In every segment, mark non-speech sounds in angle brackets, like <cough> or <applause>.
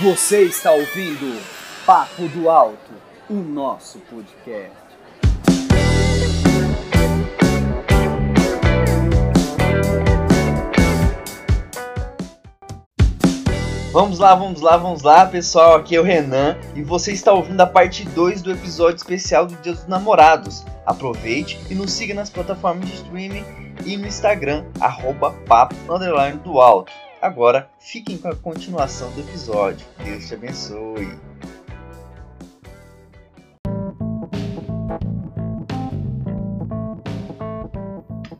Você está ouvindo Papo do Alto, o nosso podcast. Vamos lá, vamos lá, vamos lá, pessoal. Aqui é o Renan e você está ouvindo a parte 2 do episódio especial do Dia dos Namorados. Aproveite e nos siga nas plataformas de streaming e no Instagram, arroba papo do alto. Agora, fiquem com a continuação do episódio. Deus te abençoe.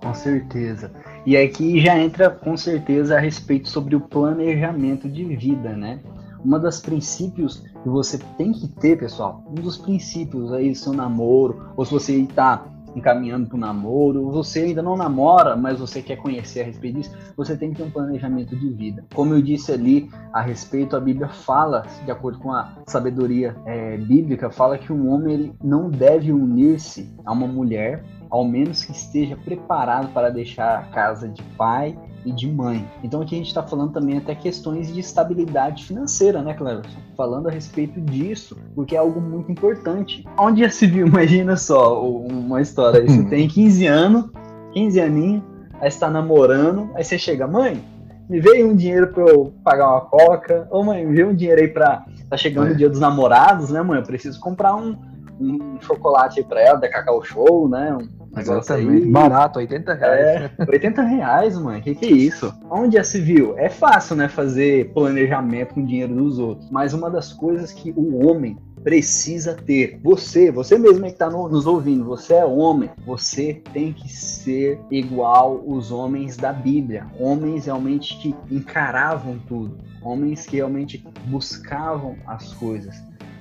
Com certeza. E aqui já entra com certeza a respeito sobre o planejamento de vida, né? Uma das princípios que você tem que ter, pessoal, um dos princípios aí do seu namoro, ou se você está encaminhando para o namoro, você ainda não namora, mas você quer conhecer a respeito disso, você tem que ter um planejamento de vida. Como eu disse ali a respeito, a Bíblia fala, de acordo com a sabedoria é, bíblica, fala que um homem ele não deve unir-se a uma mulher ao menos que esteja preparado para deixar a casa de pai e de mãe. Então aqui a gente está falando também até questões de estabilidade financeira, né, Cleverson? Falando a respeito disso, porque é algo muito importante. Onde já se viu, <laughs> imagina só, uma história, você <laughs> tem 15 anos, 15 aninhos, aí está namorando, aí você chega, mãe, me veio um dinheiro para eu pagar uma coca, ou mãe, me veio um dinheiro aí para tá chegando é. o dia dos namorados, né, mãe? Eu preciso comprar um, um chocolate aí pra ela, da Cacau Show, né? Um, Exatamente. Barato, 80 reais. É, 80 reais, mano. Que que é isso? Onde já se viu? É fácil, né? Fazer planejamento com dinheiro dos outros. Mas uma das coisas que o homem precisa ter. Você, você mesmo que está no, nos ouvindo, você é homem, você tem que ser igual os homens da Bíblia. Homens realmente que encaravam tudo. Homens que realmente buscavam as coisas.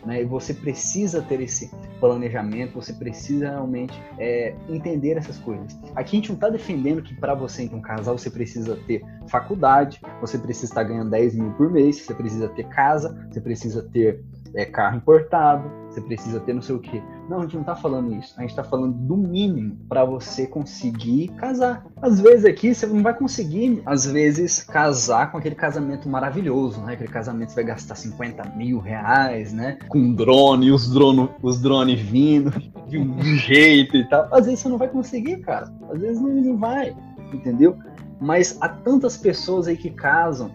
Né? E você precisa ter esse planejamento, você precisa realmente é, entender essas coisas. Aqui a gente não está defendendo que para você, então, casar, você precisa ter faculdade, você precisa estar ganhando 10 mil por mês, você precisa ter casa, você precisa ter é, carro importado, você precisa ter não sei o quê. Não, a gente não tá falando isso. A gente tá falando do mínimo para você conseguir casar. Às vezes aqui você não vai conseguir, às vezes, casar com aquele casamento maravilhoso, né? Aquele casamento que você vai gastar 50 mil reais, né? Com drone, os drones os drones vindo de um jeito e tal. Às vezes você não vai conseguir, cara. Às vezes não vai, entendeu? Mas há tantas pessoas aí que casam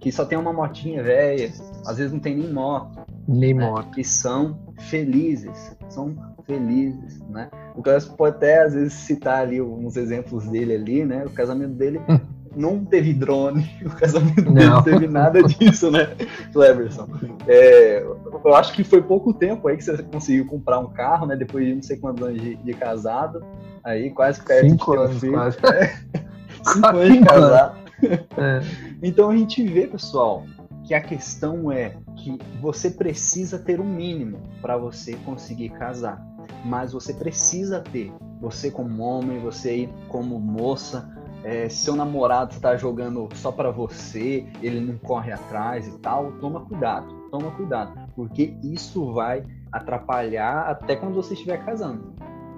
que só tem uma motinha velha, às vezes não tem nem moto, nem né? moto. Que são felizes. São felizes, né? O Clássico pode até, às vezes, citar ali uns exemplos dele ali, né? O casamento dele não teve drone, <laughs> o casamento não. dele não teve nada disso, né, Cleverson? É, eu acho que foi pouco tempo aí que você conseguiu comprar um carro, né? Depois de não sei quantos anos de, de casado, aí quase perto Cinco de anos, quase. É. <laughs> Cinco anos de casado. É. Então a gente vê, pessoal, que a questão é que você precisa ter um mínimo para você conseguir casar. Mas você precisa ter, você como homem, você como moça, é, seu namorado está jogando só para você, ele não corre atrás e tal, toma cuidado, toma cuidado, porque isso vai atrapalhar até quando você estiver casando.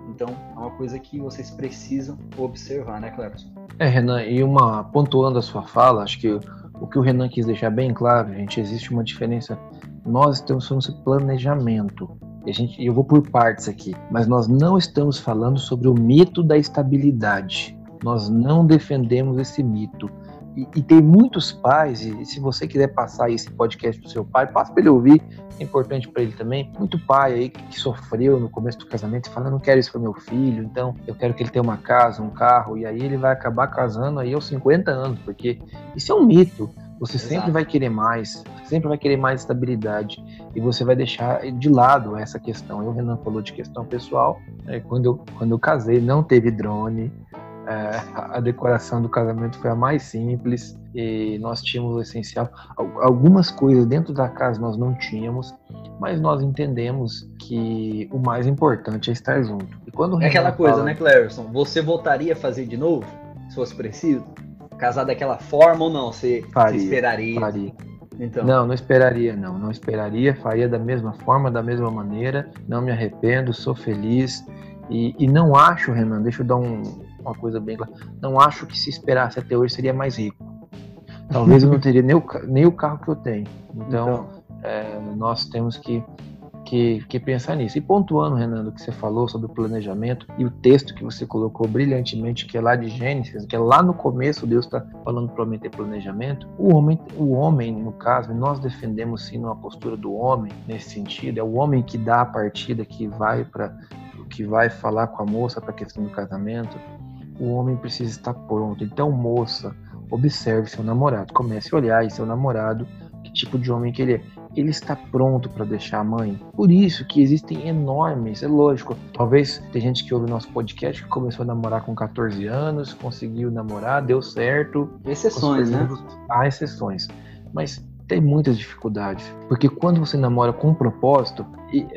Então, é uma coisa que vocês precisam observar, né, Cleberson? É, Renan, e uma pontuando a sua fala, acho que o que o Renan quis deixar bem claro, gente, existe uma diferença. Nós estamos falando sobre planejamento. E a gente, eu vou por partes aqui, mas nós não estamos falando sobre o mito da estabilidade. Nós não defendemos esse mito. E, e, tem muitos pais, e se você quiser passar esse podcast pro seu pai, passa para ele ouvir, é importante para ele também. Muito pai aí que, que, sofreu no começo do casamento e fala: não quero isso para meu filho, então eu quero que ele tenha uma casa, um carro, e aí ele vai acabar casando aí aos 50 anos, porque isso é um mito. Você Exato. sempre vai querer mais, sempre vai querer mais estabilidade e você vai deixar de lado essa questão. Eu, o Renan falou de questão pessoal. Né? Quando, eu, quando eu casei, não teve drone, é, a decoração do casamento foi a mais simples e nós tínhamos o essencial. Algumas coisas dentro da casa nós não tínhamos, mas nós entendemos que o mais importante é estar junto. E quando é aquela coisa, fala... né, Cleverson? Você voltaria a fazer de novo, se fosse preciso? Casar daquela forma ou não? Você, faria, você esperaria? Faria. Então. Não, não esperaria, não. Não esperaria, faria da mesma forma, da mesma maneira. Não me arrependo, sou feliz. E, e não acho, Renan, deixa eu dar um, uma coisa bem clara. Não acho que se esperasse até hoje seria mais rico. talvez eu não teria nem o, nem o carro que eu tenho. Então, então. É, nós temos que que, que pensar nisso. E pontuando, Renan, do que você falou sobre o planejamento e o texto que você colocou brilhantemente, que é lá de Gênesis, que é lá no começo Deus está falando para ter planejamento. O homem, o homem, no caso, nós defendemos sim uma postura do homem nesse sentido, é o homem que dá a partida, que vai para que vai falar com a moça para a questão do casamento. O homem precisa estar pronto. Então, moça, observe seu namorado, comece a olhar e seu namorado, que tipo de homem que ele é ele está pronto para deixar a mãe. Por isso que existem enormes, é lógico. Talvez tem gente que ouve o nosso podcast que começou a namorar com 14 anos, conseguiu namorar, deu certo. Exceções, né? Há exceções. Mas tem muitas dificuldades. Porque quando você namora com um propósito,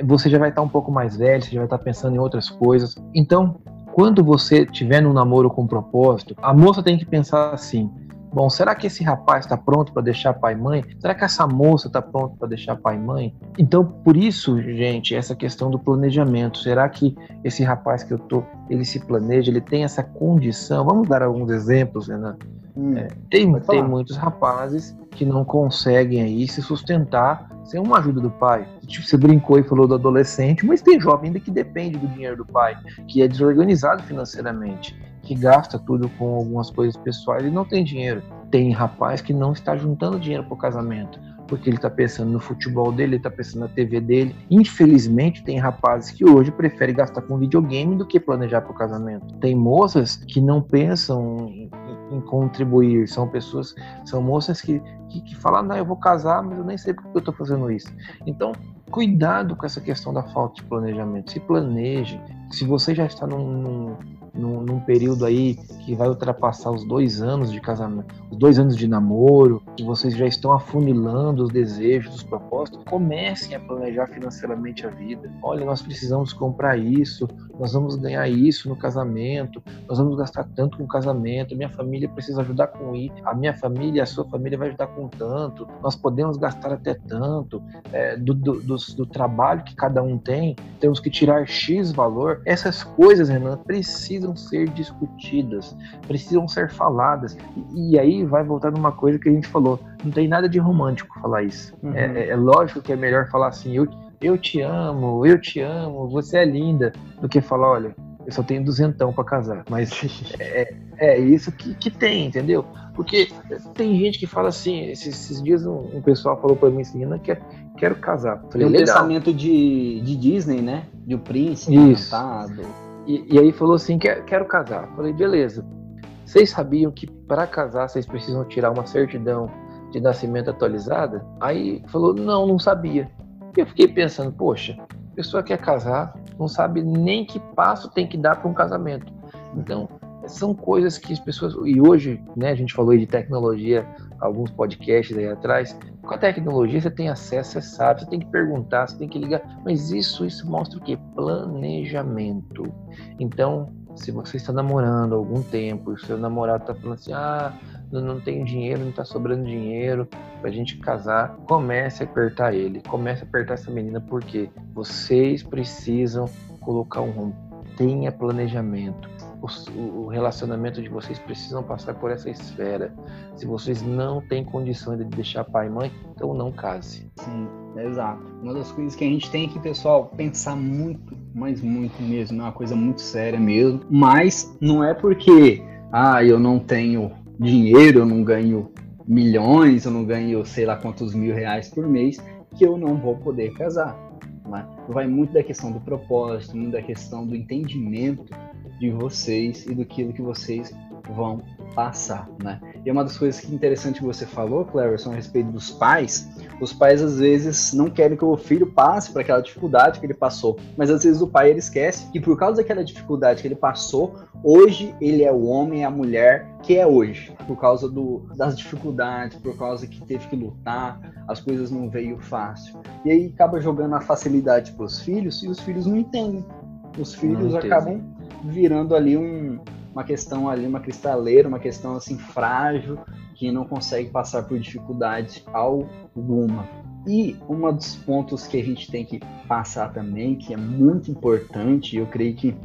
você já vai estar um pouco mais velho, você já vai estar pensando em outras coisas. Então, quando você tiver num namoro com propósito, a moça tem que pensar assim: Bom, será que esse rapaz está pronto para deixar pai e mãe? Será que essa moça está pronta para deixar pai e mãe? Então, por isso, gente, essa questão do planejamento. Será que esse rapaz que eu tô, ele se planeja, ele tem essa condição? Vamos dar alguns exemplos, Renan. Hum, é, tem, tem muitos rapazes que não conseguem aí se sustentar sem uma ajuda do pai. Tipo, você brincou e falou do adolescente, mas tem jovem ainda que depende do dinheiro do pai, que é desorganizado financeiramente que gasta tudo com algumas coisas pessoais e não tem dinheiro. Tem rapaz que não está juntando dinheiro para o casamento, porque ele está pensando no futebol dele, ele está pensando na TV dele. Infelizmente, tem rapazes que hoje preferem gastar com videogame do que planejar para o casamento. Tem moças que não pensam em, em, contribuir, são pessoas, são moças que, que, que falam, não, eu vou casar, mas eu nem sei porque eu estou fazendo isso. Então, cuidado com essa questão da falta de planejamento. Se planeje. Se você já está num, num num, num, período aí que vai ultrapassar os dois anos de casamento, os dois anos de namoro, que vocês já estão afunilando os desejos, os propósitos, comecem a planejar financeiramente a vida. Olha, nós precisamos comprar isso, nós vamos ganhar isso no casamento, nós vamos gastar tanto com o casamento, minha família precisa ajudar com isso, a minha família, a sua família vai ajudar com tanto, nós podemos gastar até tanto, é, do, do, do, do trabalho que cada um tem, temos que tirar X valor. Essas coisas, Renan, precisam precisam ser discutidas, precisam ser faladas. E, e, aí vai voltar numa coisa que a gente falou: não tem nada de romântico falar isso. Uhum. É, é, é, lógico que é melhor falar assim: eu, eu te amo, eu te amo, você é linda, do que falar: olha, eu só tenho duzentão para casar. Mas <laughs> é, é isso que, que tem, entendeu? Porque tem gente que fala assim, esses, esses dias um, um, pessoal falou para mim assim, não quer, quero casar. Falei, tem um pensamento de, de Disney, né? De o príncipe Isso. encantado. E, e aí falou assim: quero, quero casar. Falei, beleza. Vocês sabiam que para casar vocês precisam tirar uma certidão de nascimento atualizada? Aí falou: não, não sabia. E eu fiquei pensando: poxa, a pessoa quer casar, não sabe nem que passo tem que dar para um casamento. Então, são coisas que as pessoas. E hoje, né, a gente falou de tecnologia, alguns podcasts aí atrás. Com a tecnologia você tem acesso, você sabe, você tem que perguntar, você tem que ligar. Mas isso, isso mostra o quê? Planejamento. Então, se você está namorando há algum tempo e seu namorado está falando assim, ah, não, não tenho dinheiro, não está sobrando dinheiro para a gente casar, comece a apertar ele, comece a apertar essa menina, porque vocês precisam colocar um rumo. Tenha planejamento o, relacionamento de vocês precisam passar por essa esfera. Se vocês não têm condição de deixar pai e mãe, então não case. Sim, exato. Uma das coisas que a gente tem aqui, pessoal, pensar muito, mas muito mesmo, é uma coisa muito séria mesmo. Mas não é porque, ah, eu não tenho dinheiro, eu não ganho milhões, eu não ganho sei lá quantos mil reais por mês, que eu não vou poder casar. Né? Vai muito da questão do propósito, muito da questão do entendimento de vocês e do que vocês vão passar, né? E uma das coisas que interessante que você falou, Cleverson, a respeito dos pais, os pais às vezes não querem que o filho passe por aquela dificuldade que ele passou, mas às vezes o pai ele esquece que por causa daquela dificuldade que ele passou, hoje ele é o homem e a mulher que é hoje, por causa do, das dificuldades, por causa que teve que lutar, as coisas não veio fácil. E aí acaba jogando a facilidade para os filhos e os filhos não entendem. Os filhos acabam virando ali um, uma questão ali, uma cristaleira, uma questão assim frágil, que não consegue passar por dificuldade alguma. E um dos pontos que a gente tem que passar também, que é muito importante, eu creio que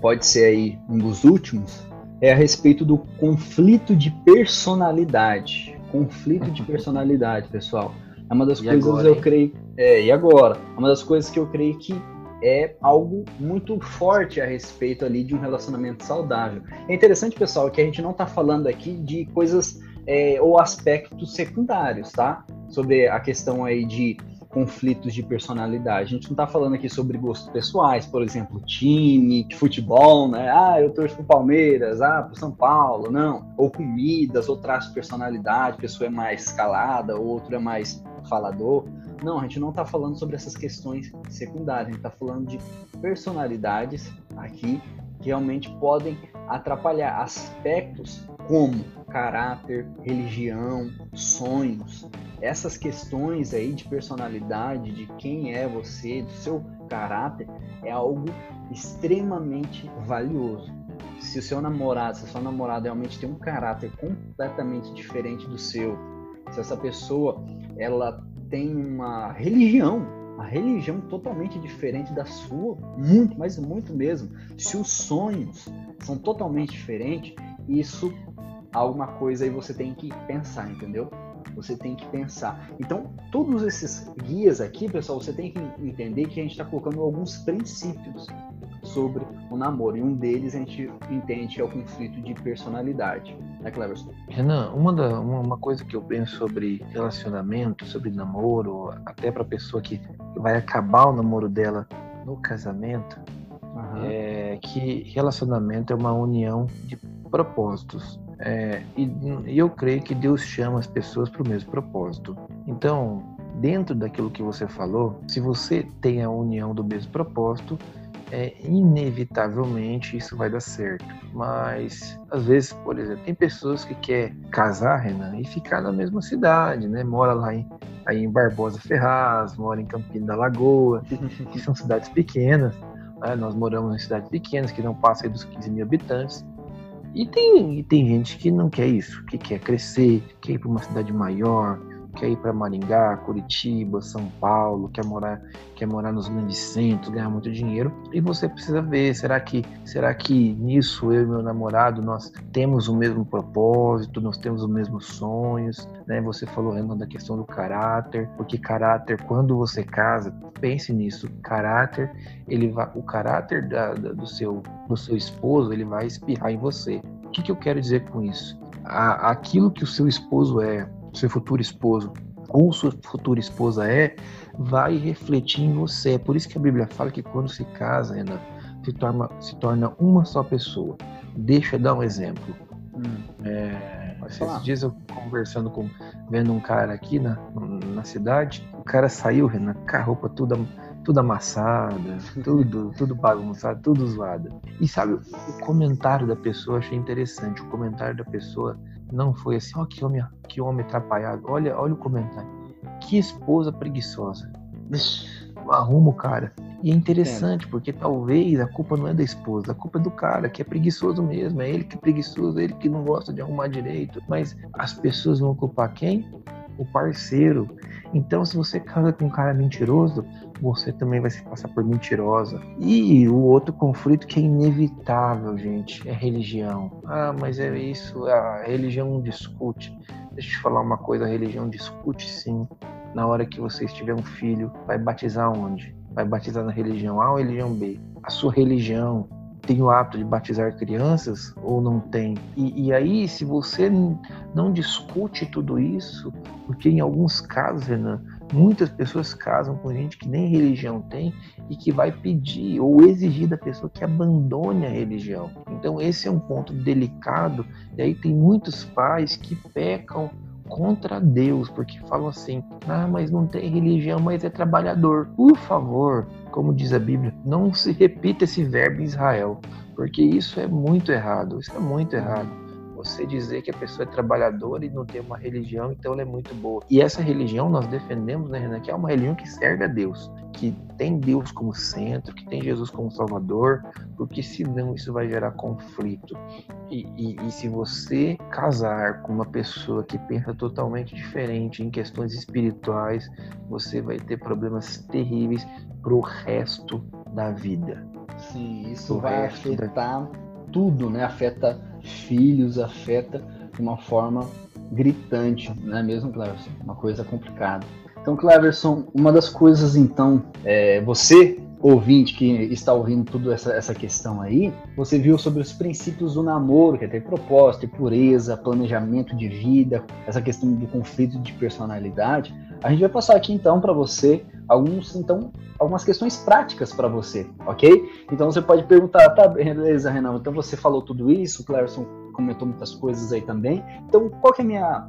pode ser aí um dos últimos, é a respeito do conflito de personalidade. Conflito de personalidade, pessoal. É uma das E coisas agora, eu creio. É, e agora? É uma das coisas que eu creio que é algo muito forte a respeito ali de um relacionamento saudável. É interessante, pessoal, que a gente não está falando aqui de coisas é, ou aspectos secundários, tá? Sobre a questão aí de conflitos de personalidade. A gente não está falando aqui sobre gostos pessoais, por exemplo, time, de futebol, né? Ah, eu torço pro Palmeiras, ah, pro São Paulo, não. Ou comidas, ou traço de personalidade, pessoa é mais calada, outro é mais falador. Não, a gente não está falando sobre essas questões secundárias, a gente está falando de personalidades aqui que realmente podem atrapalhar aspectos como caráter, religião, sonhos. Essas questões aí de personalidade, de quem é você, do seu caráter, é algo extremamente valioso. Se o seu namorado, se a sua namorada realmente tem um caráter completamente diferente do seu, se essa pessoa ela tem uma religião, uma religião totalmente diferente da sua, muito, mas muito mesmo. Se os sonhos são totalmente diferentes, isso alguma coisa aí você tem que pensar, entendeu? Você tem que pensar. Então, todos esses guias aqui, pessoal, você tem que entender que a gente está colocando alguns princípios sobre o namoro. E um deles a gente entende que é o conflito de personalidade. Né, Cleverson? Renan, uma, da, uma, uma coisa que eu penso sobre relacionamento, sobre namoro, até para pessoa que vai acabar o namoro dela no casamento, é que relacionamento é uma união de propósitos. É, e, e eu creio que Deus chama as pessoas para o mesmo propósito. Então, dentro daquilo que você falou, se você tem a união do mesmo propósito, é, inevitavelmente isso vai dar certo. Mas às vezes, por exemplo, tem pessoas que quer casar, Renan, e ficar na mesma cidade, né? Mora lá em, aí em Barbosa Ferraz, mora em Campina da Lagoa, <laughs> que são cidades pequenas. né? Nós moramos em cidades pequenas que não passam dos 15 mil habitantes. E tem, e tem gente que não quer isso, que quer crescer, quer ir para uma cidade maior, quer ir para Maringá, Curitiba, São Paulo, quer morar, quer morar nos grandes centros, ganhar muito dinheiro. E você precisa ver, será que, será que nisso eu e meu namorado nós temos o mesmo propósito, nós temos os mesmos sonhos, né? Você falou Renan da questão do caráter, porque caráter quando você casa, pense nisso, caráter, ele vai, o caráter da, da- do seu do seu esposo, ele vai espirrar em você. O que, que eu quero dizer com isso? Aquilo que o seu esposo é, seu futuro esposo ou sua futura esposa é, vai refletir em você. É por isso que a Bíblia fala que quando se casa, Renan, se torna, se torna uma só pessoa. Deixa eu dar um exemplo. Hum. É, esses dias eu conversando com, vendo um cara aqui na, na cidade, o cara saiu, Renan, com a roupa toda, tudo amassada, <laughs> tudo, tudo bagunçado, tudo zoado. E sabe, o comentário da pessoa achei interessante. O comentário da pessoa não foi assim, ó, que homem, que homem atrapalhado. Olha, olha o comentário. Que esposa preguiçosa. Arruma o cara. E é interessante, porque talvez a culpa não é da esposa, a culpa é do cara, que é preguiçoso mesmo. É ele que é preguiçoso, é ele que não gosta de arrumar direito. Mas as pessoas vão culpar quem? O parceiro. Então, se você casa com um cara mentiroso, você também vai se passar por mentirosa. E o outro conflito que é inevitável, gente, é religião. Ah, mas é isso, a religião discute. Deixa eu te falar uma coisa, a religião discute sim. Na hora que você tiver um filho, vai batizar onde? Vai batizar na religião A ou religião B? A sua religião tem o hábito de batizar crianças ou não tem? E, e aí, se você não discute tudo isso, porque em alguns casos, Renan, muitas pessoas casam com gente que nem religião tem e que vai pedir ou exigir da pessoa que abandone a religião. Então, esse é um ponto delicado. E aí, tem muitos pais que pecam contra Deus, porque falam assim: ah, mas não tem religião, mas é trabalhador. Por favor, como diz a Bíblia, não se repita esse verbo em Israel, porque isso é muito errado. Isso é muito errado. Você dizer que a pessoa é trabalhadora e não tem uma religião, então ela é muito boa. E essa religião nós defendemos, né, Renan, que é uma religião que serve a Deus, que tem Deus como centro, que tem Jesus como Salvador, porque senão isso vai gerar conflito. E, e- e se você casar com uma pessoa que pensa totalmente diferente em questões espirituais, você vai ter problemas terríveis pro resto da vida. Sim, isso O vai resto da- afetar tudo, né? Afeta filhos, afeta de uma forma gritante, não é mesmo, Cleverson? Uma coisa complicada. Então, Cleverson, uma das coisas, então, é, você ouvinte que está ouvindo toda essa, essa questão aí, você viu sobre os princípios do namoro, que é ter propósito, ter pureza, planejamento de vida, essa questão do conflito de personalidade. A gente vai passar aqui então para você alguns então algumas questões práticas para você, ok? Então você pode perguntar, tá, beleza, Renan, então você falou tudo isso, o comentou muitas coisas aí também. Então, qual que é a minha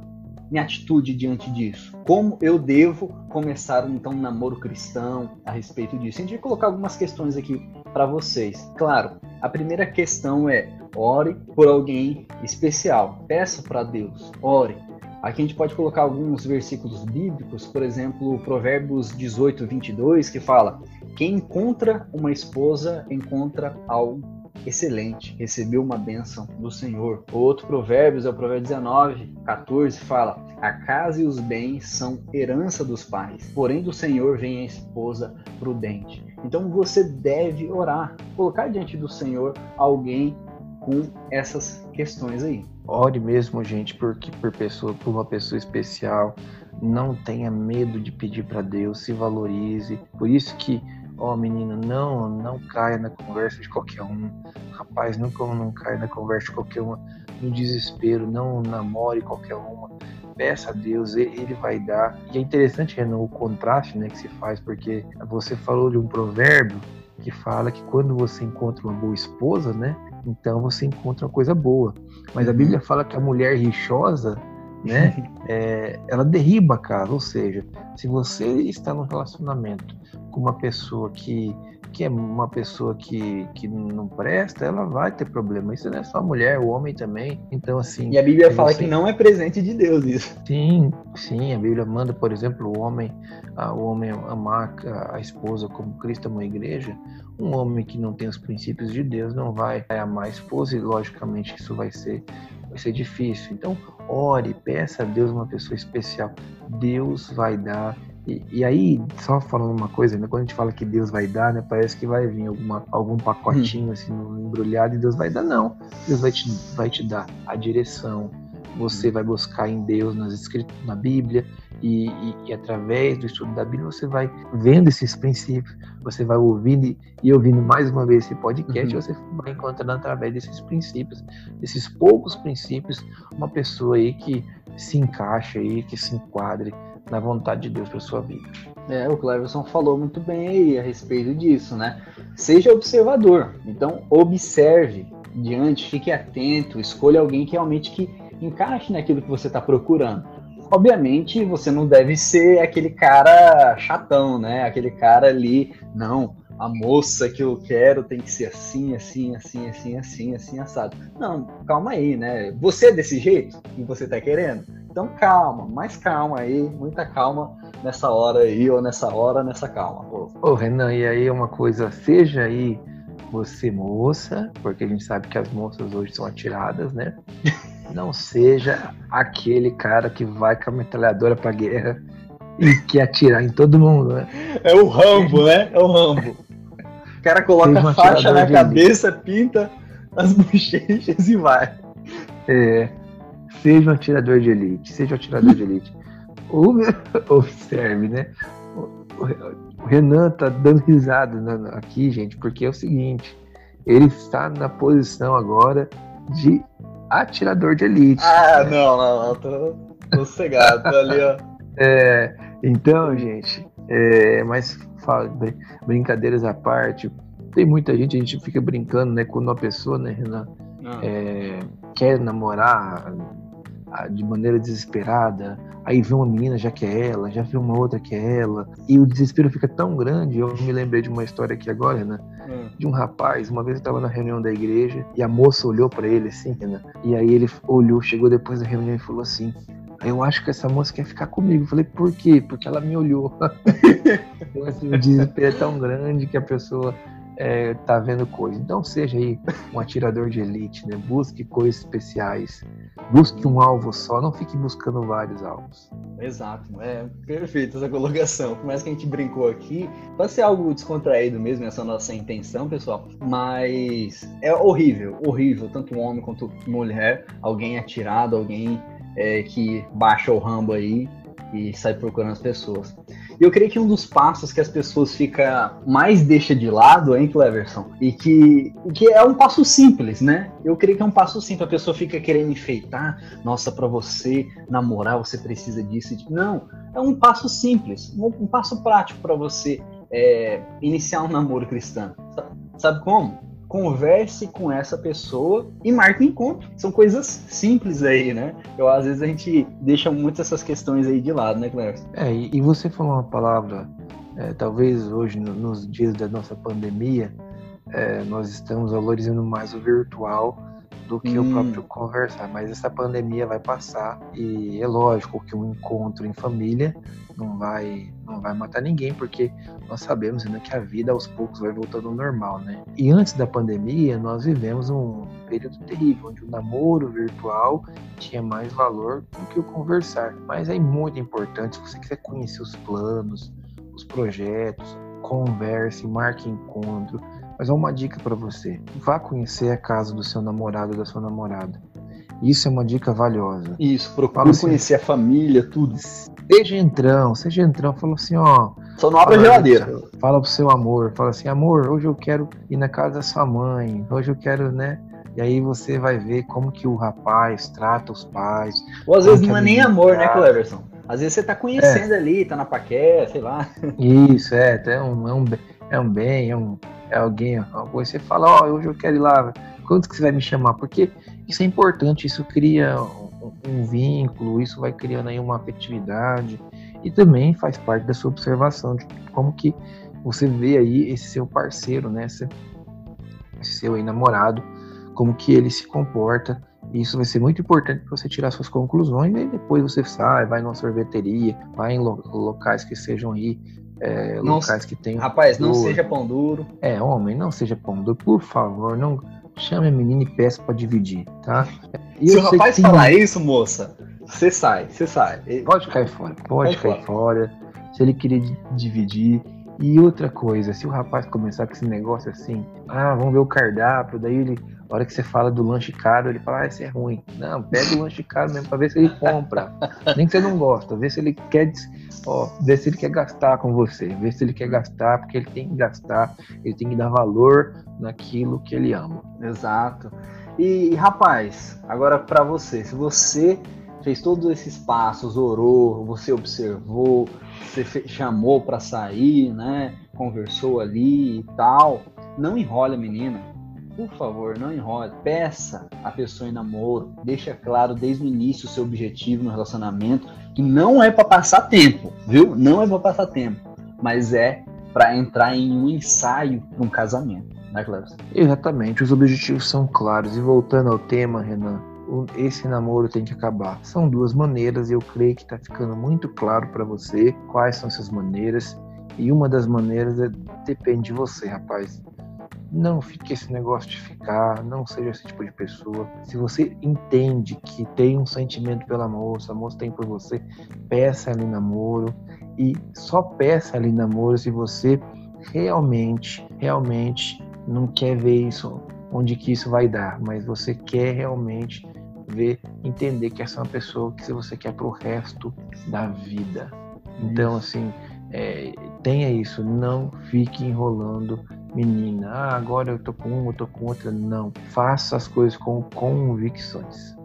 minha atitude diante disso? Como eu devo começar então um namoro cristão a respeito disso? A gente vai colocar algumas questões aqui para vocês. Claro, a primeira questão é ore por alguém especial. Peça para Deus, ore. Aqui a gente pode colocar alguns versículos bíblicos, por exemplo, Provérbios 18, 22, que fala: Quem encontra uma esposa encontra algo excelente, recebeu uma bênção do Senhor. Outro Provérbios é o Provérbio 19, 14, fala: A casa e os bens são herança dos pais, porém do Senhor vem a esposa prudente. Então você deve orar, colocar diante do Senhor alguém com essas questões aí. Ore mesmo, gente, porque por pessoa, por uma pessoa especial. Não tenha medo de pedir para Deus, se valorize. Por isso que Ó, menina, não, não caia na conversa de qualquer um. Rapaz, nunca não caia na conversa de qualquer uma. No desespero, não namore qualquer uma. Peça a Deus, ele vai dar. E é interessante, Renan, o contraste né, que se faz, porque você falou de um provérbio que fala que quando você encontra uma boa esposa, né? Então você encontra uma coisa boa. Mas a. Bíblia fala que a mulher rixosa, né? <laughs> É, ela derriba a casa. Ou seja, se você está num relacionamento com uma pessoa que, que é uma pessoa que, que não presta, ela vai ter problema. Isso não é só mulher, o homem também. Então, assim. E a Bíblia fala que não é presente de Deus isso. Sim, sim. A Bíblia manda, por exemplo, o homem, a, o homem amar a, a esposa como Cristo amou a igreja. Um homem que não tem os princípios de Deus não vai amar a esposa e, logicamente, isso vai ser vai ser difícil. Então, ore, peça a Deus uma pessoa especial. Deus vai dar e, e, aí, só falando uma coisa, né? Quando a gente fala que Deus vai dar, né? Parece que vai vir alguma, algum pacotinho hum. assim embrulhado e Deus vai dar. Não. Deus vai te, vai te dar a direção. Você hum. vai buscar em Deus nas escritas, na Bíblia, e, e, e, através do estudo da Bíblia você vai vendo esses princípios, você vai ouvindo e, e ouvindo mais uma vez esse podcast, uhum. você vai encontrando através desses princípios, desses poucos princípios, uma pessoa aí que se encaixa aí, que se enquadre na vontade de Deus para sua vida. É, o Cleverson falou muito bem aí a respeito disso, né? Seja observador. Então, observe diante, fique atento, escolha alguém que realmente que encaixe naquilo que você está procurando. Obviamente, você não deve ser aquele cara chatão, né? Aquele cara ali, não, a moça que eu quero tem que ser assim, assim, assim, assim, assim, assim, assado. Não, calma aí, né? Você é desse jeito que você tá querendo? Então calma, mais calma aí, muita calma nessa hora aí, ou nessa hora, nessa calma. Ô, Renan, e aí uma coisa, seja aí você moça, porque a gente sabe que as moças hoje são atiradas, né? <laughs> Não seja aquele cara que vai com a metralhadora pra guerra e quer atirar em todo mundo, né? É o Rambo, né? É o Rambo. O cara coloca a faixa na cabeça, pinta as <laughs> bochechas e vai. É. Seja um atirador de elite, seja um atirador de elite. Observe, <laughs> né? O Renan tá dando risada aqui, gente, porque é o seguinte: ele está na posição agora de atirador de elite. Ah, né? não, não, não, tô, tô cegado, tô ali, ó. <laughs> É, então, gente, é, mas fala, brincadeiras à parte, tem muita gente, a gente fica brincando, né, quando uma pessoa, né, Renan, ah. é, quer namorar de maneira desesperada, aí vê uma menina já que é ela, já vê uma outra que é ela, e o desespero fica tão grande. Eu me lembrei de uma história aqui agora, né? Hum. De um rapaz, uma vez eu estava na reunião da igreja e a moça olhou para ele assim, né? E aí ele olhou, chegou depois da reunião e falou assim: eu acho que essa moça quer ficar comigo. Eu falei, por quê? Porque ela me olhou. <laughs> então, assim, o desespero é tão grande que a pessoa é, tá vendo coisa. Então seja aí um atirador de elite, né? Busque coisas especiais. Busque um alvo só, não fique buscando vários alvos. Exato, é perfeito essa colocação. Por mais que a gente brincou aqui, pode ser algo descontraído mesmo, essa nossa intenção, pessoal. Mas é horrível, horrível, tanto homem quanto mulher, alguém atirado, alguém é, que baixa o rambo aí e sai procurando as pessoas. E eu creio que um dos passos que as pessoas fica mais deixa de lado, hein, Cleverson? E que, que é um passo simples, né? Eu creio que é um passo simples. A pessoa fica querendo enfeitar. Nossa, para você namorar, você precisa disso. Não, é um passo simples, um, um passo prático para você é, iniciar um namoro cristão. Sabe como? Converse com essa pessoa e marque um encontro. São coisas simples aí, né? Eu, às vezes a gente deixa muito essas questões aí de lado, né, Cléber? É, e, e, você falou uma palavra, é, talvez hoje, no, nos dias da nossa pandemia, é, nós estamos valorizando mais o virtual do que hum. o próprio conversar. Mas essa pandemia vai passar e é lógico que um encontro em família não vai não vai matar ninguém, porque nós sabemos ainda que a vida aos poucos vai voltando ao normal, né? E antes da pandemia, nós vivemos um período terrível, onde o namoro virtual tinha mais valor do que o conversar. Mas é muito importante, se você quiser conhecer os planos, os projetos, converse, marque encontro, mas há uma dica para você: vá conhecer a casa do seu namorado ou da sua namorada. Isso é uma dica valiosa. Isso, procure assim, conhecer a família, tudo. Seja entrão, seja entrão, fala assim, ó. Só não abre a geladeira. Fala pro seu amor, fala assim, amor, hoje eu quero ir na casa da sua mãe, hoje eu quero, né? E aí você vai ver como que o rapaz trata os pais. Ou às vezes não é nem amor, né, Cleverson? Às vezes você tá conhecendo é. ali, tá na paquera, sei lá. Isso, é, é um, é um, é um bem, é um, é alguém, você fala, ó, oh, hoje eu quero ir lá, quanto que você vai me chamar? Porque isso é importante, isso cria um, vínculo, isso vai criando aí uma afetividade e também faz parte da sua observação de como que você vê aí esse seu parceiro, né, esse, esse seu aí namorado, como que ele se comporta. Isso vai ser muito importante para você tirar suas conclusões e depois você sai, vai numa sorveteria, vai em lo locais que sejam aí é, não, locais que tem. Rapaz, não seja pão duro. É, homem, não seja pão duro, por favor, não chame a menina e peça para dividir, tá? E Se o rapaz tem... falar isso, moça, você sai, você sai. Pode cair fora, pode cair fora. fora. Se ele querer dividir. E outra coisa, se o rapaz começar com esse negócio assim, ah, vamos ver o cardápio, daí ele a hora que você fala do lanche caro, ele fala, ah, esse é ruim. Não, pega o lanche caro mesmo para ver se ele compra. <laughs> Nem que você não gosta, vê se ele quer, ó, vê se ele quer gastar com você, vê se ele quer gastar, porque ele tem que gastar, ele tem que dar valor naquilo que ele ama. Exato. E, rapaz, agora para você, se você fez todos esses passos, orou, você observou, você chamou para sair, né? Conversou ali e tal. Não enrola, menina por favor, não enrole. Peça a pessoa em namoro. Deixa claro desde o início o seu objetivo no relacionamento, que não é para passar tempo, viu? Não é para passar tempo, mas é para entrar em um ensaio para um casamento, né, Cleves? Exatamente, os objetivos são claros. E voltando ao tema, Renan, esse namoro tem que acabar. São duas maneiras eu creio que está ficando muito claro para você quais são essas maneiras. E uma das maneiras é, depende de você, rapaz. Não fique esse negócio de ficar, não seja esse tipo de pessoa. Se você entende que tem um sentimento pela moça, a moça tem por você, peça ali namoro e só peça ali namoro se você realmente, realmente não quer ver isso, onde que isso vai dar, mas você quer realmente ver, entender que essa é uma pessoa que você quer pro resto da vida. Então, assim, é, tenha isso, não fique enrolando menina, ah, agora eu tô com uma, eu tô com outra. Não. Faça as coisas com convicções.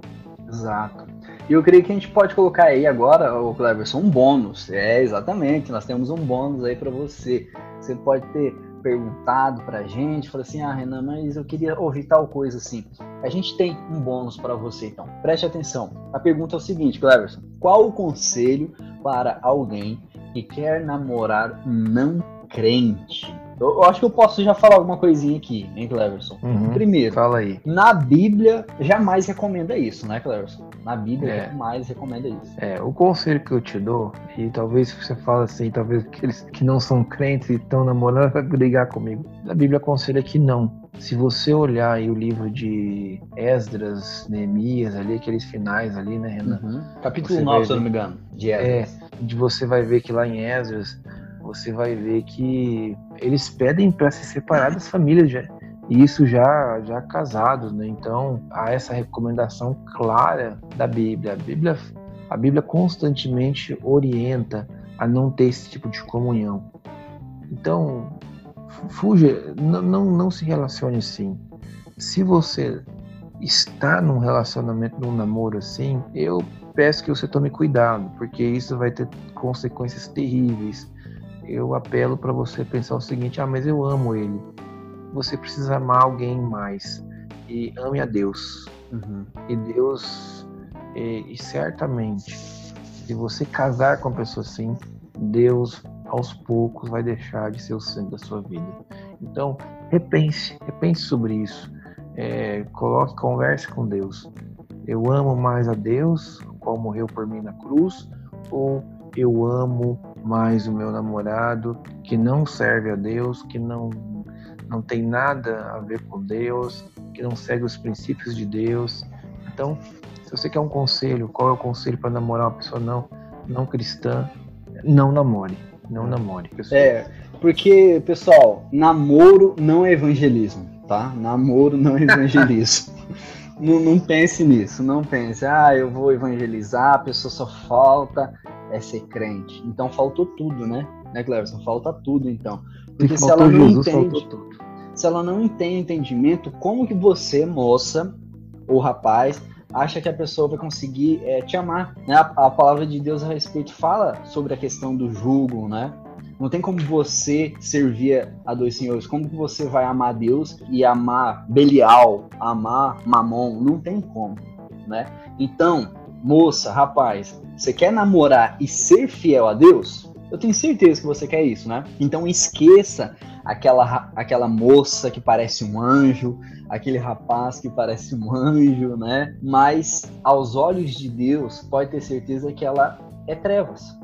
Exato. E eu creio que a gente pode colocar aí agora, o Cleverson, um bônus. É, exatamente, nós temos um bônus aí para você. Você pode ter perguntado pra gente, falou assim: "Ah, Renan, mas eu queria ouvir tal coisa assim". A gente tem um bônus para você, então. Preste atenção. A pergunta é o seguinte, Cleverson: qual o conselho para alguém que quer namorar não crente? Eu, eu, acho que eu posso já falar alguma coisinha aqui, hein, Cleverson? Uhum, Primeiro, fala aí. na Bíblia jamais recomenda isso, né, Cleverson? Na Bíblia é. jamais recomenda isso. É, o conselho que eu te dou, e talvez você fale assim, talvez aqueles que não são crentes e estão namorando vai brigar comigo. A Bíblia aconselha que não. Se você olhar aí o livro de Esdras, Neemias, ali, aqueles finais ali, né, Renan? Uhum. Capítulo 9, se eu não me engano, de Esdras. É, de você vai ver que lá em Esdras você vai ver que eles pedem para se separar das famílias já, e isso já já casados, né? Então há essa recomendação clara da Bíblia. A Bíblia a Bíblia constantemente orienta a não ter esse tipo de comunhão. Então fuja, não, não, não se relacione assim. Se você está num relacionamento, num namoro assim, eu peço que você tome cuidado, porque isso vai ter consequências terríveis eu apelo para você pensar o seguinte: ah, mas eu amo ele. Você precisa amar alguém mais e ame a Deus. Uhum. E Deus, e, e certamente, se você casar com uma pessoa assim, Deus aos poucos vai deixar de ser o centro da sua vida. Então, repense, repense sobre isso. É, coloque, converse com Deus. Eu amo mais a Deus, qual morreu por mim na cruz, ou eu amo mais o meu namorado que não serve a Deus, que não não tem nada a ver com Deus, que não segue os princípios de Deus. Então, se você quer um conselho, qual é o conselho para namorar uma pessoa não não cristã? Não namore, não namore. Pessoal. É, porque pessoal, namoro não é evangelismo, tá? Namoro não é evangelismo. <laughs> não, não pense nisso, não pense, ah, eu vou evangelizar, a pessoa só falta é ser crente. Então faltou tudo, né? Né, Cleverson? Falta tudo, então. Porque se ela não Jesus, entende, se ela não tem entendimento, como que você, moça ou rapaz, acha que a pessoa vai conseguir é, te amar? Né? A, a, palavra de Deus a respeito fala sobre a questão do jugo, né? Não tem como você servir a dois senhores. Como que você vai amar Deus e amar Belial, amar Mamon? Não tem como, né? Então, moça, rapaz, você quer namorar e ser fiel a Deus? Eu tenho certeza que você quer isso, né? Então esqueça aquela, aquela moça que parece um anjo, aquele rapaz que parece um anjo, né? Mas aos olhos de Deus, pode ter certeza que ela é trevas.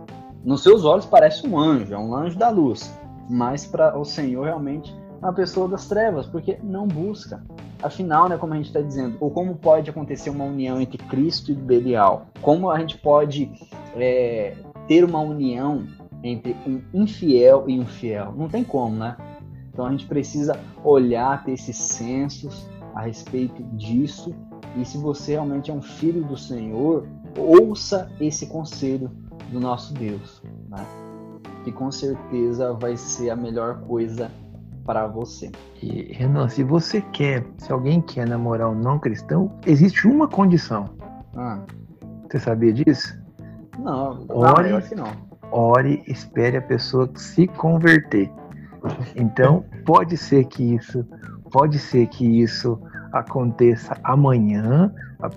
Nos seus olhos parece um anjo, é um anjo da luz. Mas para o Senhor realmente uma pessoa das trevas, porque não busca. Afinal, né, como a gente está dizendo, ou como pode acontecer uma união entre Cristo e Belial? Como a gente pode é, ter uma união entre um infiel e um fiel? Não tem como, né? Então a gente precisa olhar, ter esses sensos a respeito disso. E se você realmente é um filho do Senhor, ouça esse conselho do nosso Deus, né? que com certeza vai ser a melhor coisa para você. E, Renan, se você quer, se alguém quer namorar um não cristão, existe uma condição. Ah. Você sabia disso? Não, ore, não. Ore, espere a pessoa se converter. Então, pode ser que isso, pode ser que isso aconteça amanhã,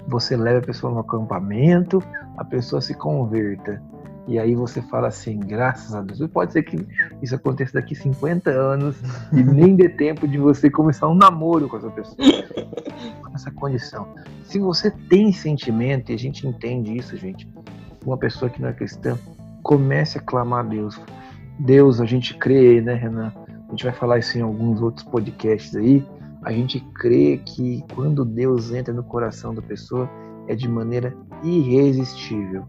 você leve a pessoa no acampamento, a pessoa se converta. E aí você fala assim, graças a Deus. E pode ser que isso aconteça daqui 50 anos e <laughs> nem dê tempo de você começar um namoro com essa pessoa. Essa condição. Se você tem sentimento, e a gente entende isso, gente, uma pessoa que não é cristã, comece a clamar a Deus. Deus, a gente crê, né, Renan? A gente vai falar isso em alguns outros podcasts aí. A gente crê que quando Deus entra no coração da pessoa, é de maneira irresistível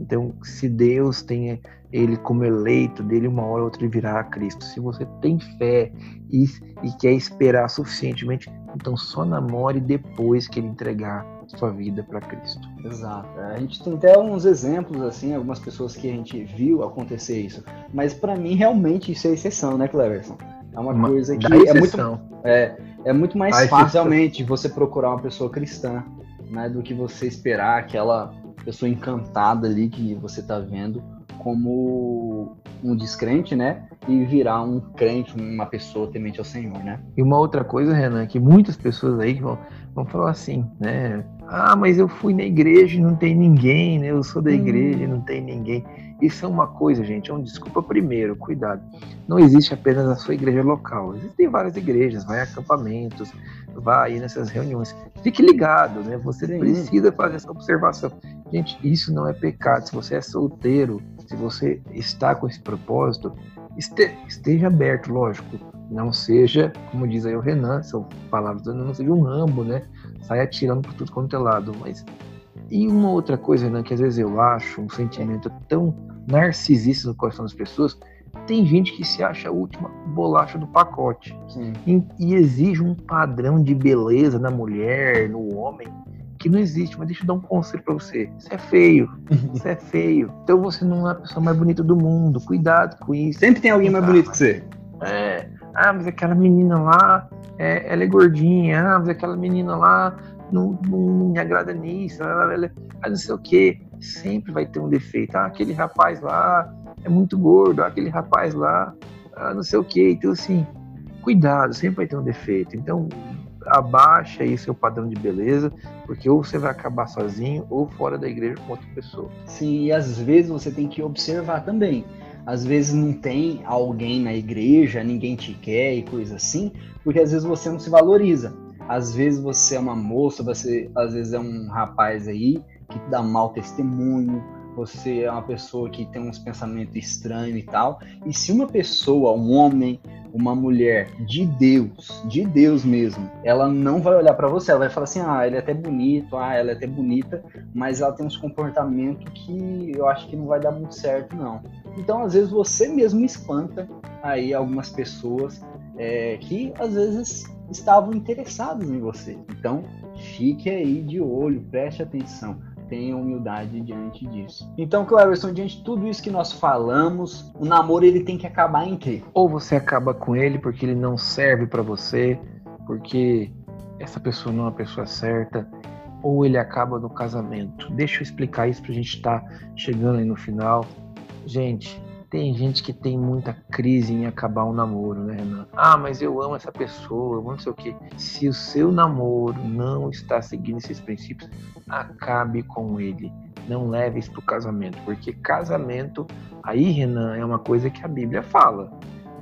então, se Deus tem ele como eleito, dele uma hora ou outra ele virá a Cristo. Se você tem fé e, e quer esperar suficientemente, então só namore depois que ele entregar sua vida para Cristo. Exato. A gente tem até uns exemplos assim, algumas pessoas que a gente viu acontecer isso, mas para mim realmente isso é exceção, né, Cleverson? É uma, uma coisa que é muito é, é muito mais fácil realmente você procurar uma pessoa cristã, né, do que você esperar aquela pessoa encantada ali que você tá vendo como um descrente, né? E virar um crente, uma pessoa temente ao Senhor, né? E uma outra coisa, Renan, que muitas pessoas aí vão, vão falar assim, né? Ah, mas eu fui na igreja e não tem ninguém, né? Eu sou da igreja e não tem ninguém. Isso é uma coisa, gente, é um desculpa primeiro, cuidado. Não existe apenas a sua igreja local. Existem várias igrejas, vai a acampamentos, vai nessas reuniões. Fique ligado, né? Você Sim. precisa fazer essa observação. Gente, isso não é pecado. Se você é solteiro, se você está com esse propósito, esteja aberto, lógico. Não seja, como diz aí o Renan, são palavras, não seja um rambo, né? Sai atirando por tudo quanto é lado. Mas. E uma outra coisa, Renan, que às vezes eu acho um sentimento tão narcisista no coração das pessoas, tem gente que se acha a última bolacha do pacote e, e, exige um padrão de beleza na mulher, no homem, que não existe. Mas deixa eu dar um conselho para você: isso é feio, <laughs> isso é feio. Então você não é a pessoa mais bonita do mundo. Cuidado com isso. Sempre tem alguém mais bonito que você. É. Ah, mas aquela menina lá, é, ela é gordinha. Ah, mas aquela menina lá não, não me agrada nisso. Ela, ela, ela, não sei o quê. Sempre vai ter um defeito. Ah, aquele rapaz lá é muito gordo, aquele rapaz lá, ah, não sei o que. Então, assim, cuidado, sempre vai ter um defeito. Então, abaixa aí seu padrão de beleza, porque ou você vai acabar sozinho ou fora da igreja com outra pessoa. Sim, e às vezes você tem que observar também. Às vezes não tem alguém na igreja, ninguém te quer e coisa assim, porque às vezes você não se valoriza. Às vezes você é uma moça, você às vezes é um rapaz aí que dá mau testemunho, você é uma pessoa que tem uns pensamentos estranhos e tal. E se uma pessoa, um homem, uma mulher de Deus, de Deus mesmo, ela não vai olhar para você, ela vai falar assim: ah, ele é até bonito, ah, ela é até bonita, mas ela tem uns comportamentos que eu acho que não vai dar muito certo, não. Então, às vezes, você mesmo espanta aí algumas pessoas é, que às vezes estavam interessadas em você. Então, fique aí de olho, preste atenção tenha humildade diante disso. Então, Cleverson, diante de tudo isso que nós falamos, o namoro ele tem que acabar em quê? Ou você acaba com ele porque ele não serve para você, porque essa pessoa não é a pessoa certa, ou ele acaba no casamento. Deixa eu explicar isso pra gente estar tá chegando aí no final. Gente, tem gente que tem muita crise em acabar um namoro, né, Renan? Ah, mas eu amo essa pessoa, eu amo não sei o quê. Se o seu namoro não está seguindo esses princípios, acabe com ele. Não leve isso para o casamento, porque casamento, aí, Renan, é uma coisa que a Bíblia fala.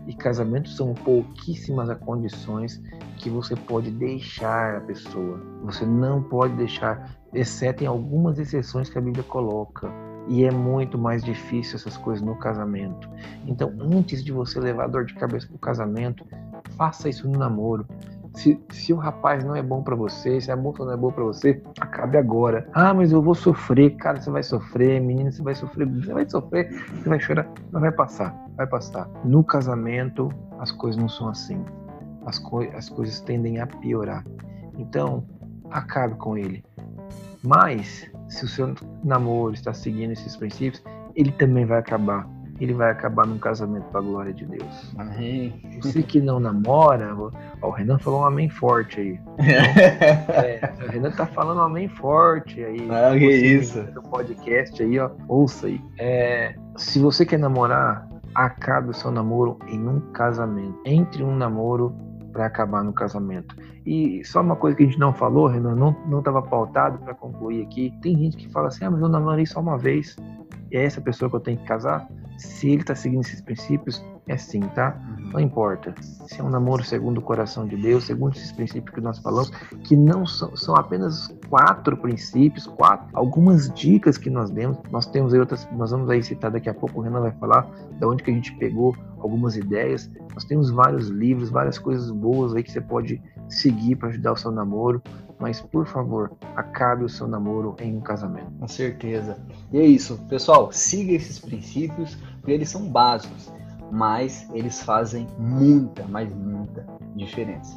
E casamentos são pouquíssimas as condições que você pode deixar a pessoa. Você não pode deixar, exceto em algumas exceções que a Bíblia coloca e é muito mais difícil essas coisas no casamento. Então, antes de você levar dor de cabeça pro casamento, faça isso no namoro. Se, se o rapaz não é bom para você, se a moça não é boa para você, acabe agora. Ah, mas eu vou sofrer. Cara, você vai sofrer. Menina, você vai sofrer. Você vai sofrer, você vai chorar. Mas vai passar, vai passar. No casamento, as coisas não são assim. As, co as coisas tendem a piorar. Então, acabe com ele. Mas, se o seu namoro está seguindo esses princípios, ele também vai acabar. Ele vai acabar num casamento para a glória de Deus. Amém. Você que não namora, ó, o Renan falou um amém forte aí. <laughs> é, o Renan tá falando um amém forte aí. Ah, que isso. No podcast aí, ó, ouça aí. É, se você quer namorar, acabe o seu namoro em um casamento. Entre um namoro para acabar no casamento. E só uma coisa que a gente não falou, Renan, não estava pautado para concluir aqui. Tem gente que fala assim: ah, mas eu namorei só uma vez, é essa pessoa que eu tenho que casar? Se ele está seguindo esses princípios, é sim, tá? Uhum. Não importa. Se é um namoro segundo o coração de Deus, segundo esses princípios que nós falamos, que não são, são apenas quatro princípios, quatro, algumas dicas que nós demos. Nós temos aí outras, nós vamos aí citar daqui a pouco, o Renan vai falar da onde que a gente pegou algumas ideias. Nós temos vários livros, várias coisas boas aí que você pode seguir para ajudar o seu namoro mas por favor, acabe o seu namoro em um casamento. Com certeza. E é isso, pessoal, siga esses princípios, porque eles são básicos, mas eles fazem muita, mas muita diferença.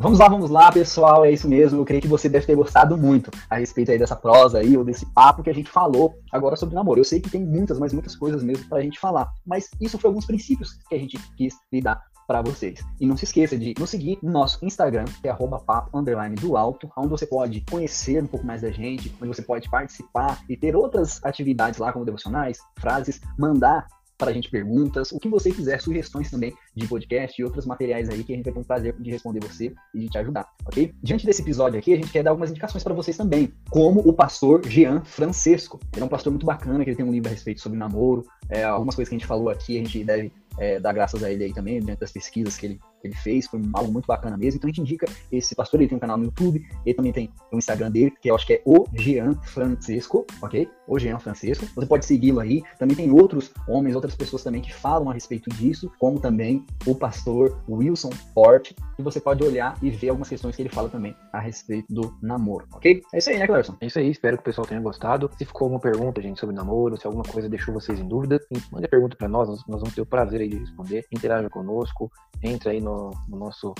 Vamos lá, vamos lá, pessoal. É isso mesmo. Eu creio que você deve ter gostado muito a respeito aí dessa prosa aí, ou desse papo que a gente falou agora sobre namoro. Eu sei que tem muitas, mas muitas coisas mesmo pra gente falar. Mas isso foi alguns princípios que a gente quis lidar para vocês. E não se esqueça de nos seguir no nosso Instagram, que é papo do alto, onde você pode conhecer um pouco mais da gente, onde você pode participar e ter outras atividades lá, como devocionais, frases, mandar para a gente perguntas, o que você quiser, sugestões também de podcast e outros materiais aí que a gente vai ter um prazer de responder você e de te ajudar, ok? Diante desse episódio aqui, a gente quer dar algumas indicações para vocês também, como o pastor Jean Francesco. Ele é um pastor muito bacana, que ele tem um livro a respeito sobre namoro, é, algumas coisas que a gente falou aqui, a gente deve é, dar graças a ele aí também, diante das pesquisas que ele, que ele fez, foi algo muito bacana mesmo. Então a gente indica esse pastor, ele tem um canal no YouTube, ele também tem o Instagram dele, que eu acho que é o Jean Francisco, ok? O Jean Francisco. Você pode segui-lo aí. Também tem outros homens, outras pessoas também que falam a respeito disso, como também o pastor Wilson Forte, que você pode olhar e ver algumas questões que ele fala também a respeito do namoro, ok? É isso aí, né, Clerson? É isso aí, espero que o pessoal tenha gostado. Se ficou alguma pergunta, gente, sobre namoro, se alguma coisa deixou vocês em dúvida, mande a pergunta para nós, nós vamos ter o prazer aí de responder. Interaja conosco, entre aí no, no nosso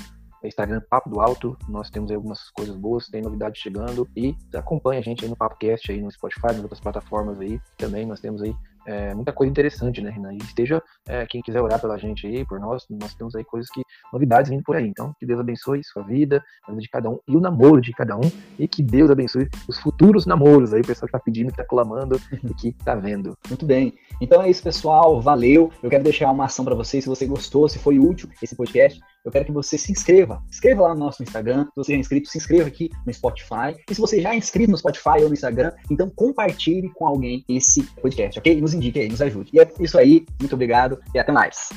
Instagram Papo do Alto, nós temos algumas coisas boas, tem novidades chegando. E acompanha a gente aí no PapoCast, aí no Spotify, nas outras plataformas aí também, nós temos aí é, muita coisa interessante, né, Renan? E esteja, é, quem quiser orar pela gente aí, por nós, nós temos aí coisas que, novidades vindo por aí. Então, que Deus abençoe sua vida, a vida de cada um e o namoro de cada um, e que Deus abençoe os futuros namoros aí, o pessoal que tá pedindo, que tá clamando e que tá vendo. Muito bem. Então é isso, pessoal. Valeu. Eu quero deixar uma ação para vocês, se você gostou, se foi útil esse podcast eu quero que você se inscreva. Inscreva lá no nosso Instagram. Se você já é inscrito, se inscreva aqui no Spotify. E se você já é inscrito no Spotify ou no Instagram, então compartilhe com alguém esse podcast, ok? Nos indique aí, nos ajude. E é isso aí. Muito obrigado e até mais.